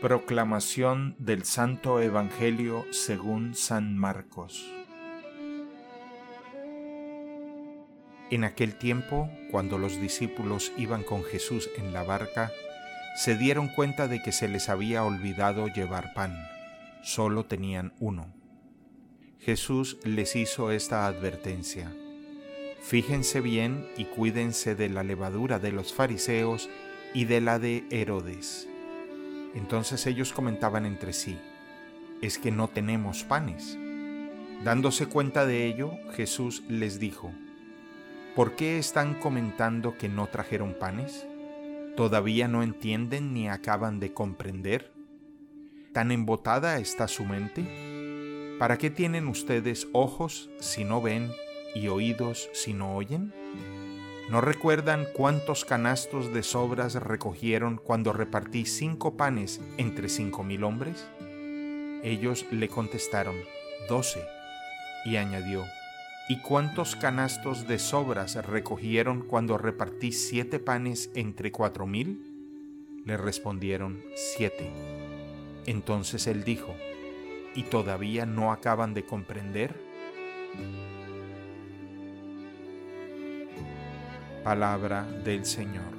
Proclamación del Santo Evangelio según San Marcos. En aquel tiempo, cuando los discípulos iban con Jesús en la barca, se dieron cuenta de que se les había olvidado llevar pan. Solo tenían uno. Jesús les hizo esta advertencia. Fíjense bien y cuídense de la levadura de los fariseos y de la de Herodes entonces ellos comentaban entre sí, es que no tenemos panes. Dándose cuenta de ello, Jesús les dijo, ¿por qué están comentando que no trajeron panes? ¿Todavía no entienden ni acaban de comprender? ¿Tan embotada está su mente? ¿Para qué tienen ustedes ojos si no ven y oídos si no oyen? ¿No recuerdan cuántos canastos de sobras recogieron cuando repartí cinco panes entre cinco mil hombres? Ellos le contestaron, doce. Y añadió, ¿y cuántos canastos de sobras recogieron cuando repartí siete panes entre cuatro mil? Le respondieron, siete. Entonces él dijo, ¿y todavía no acaban de comprender? Palabra del Señor.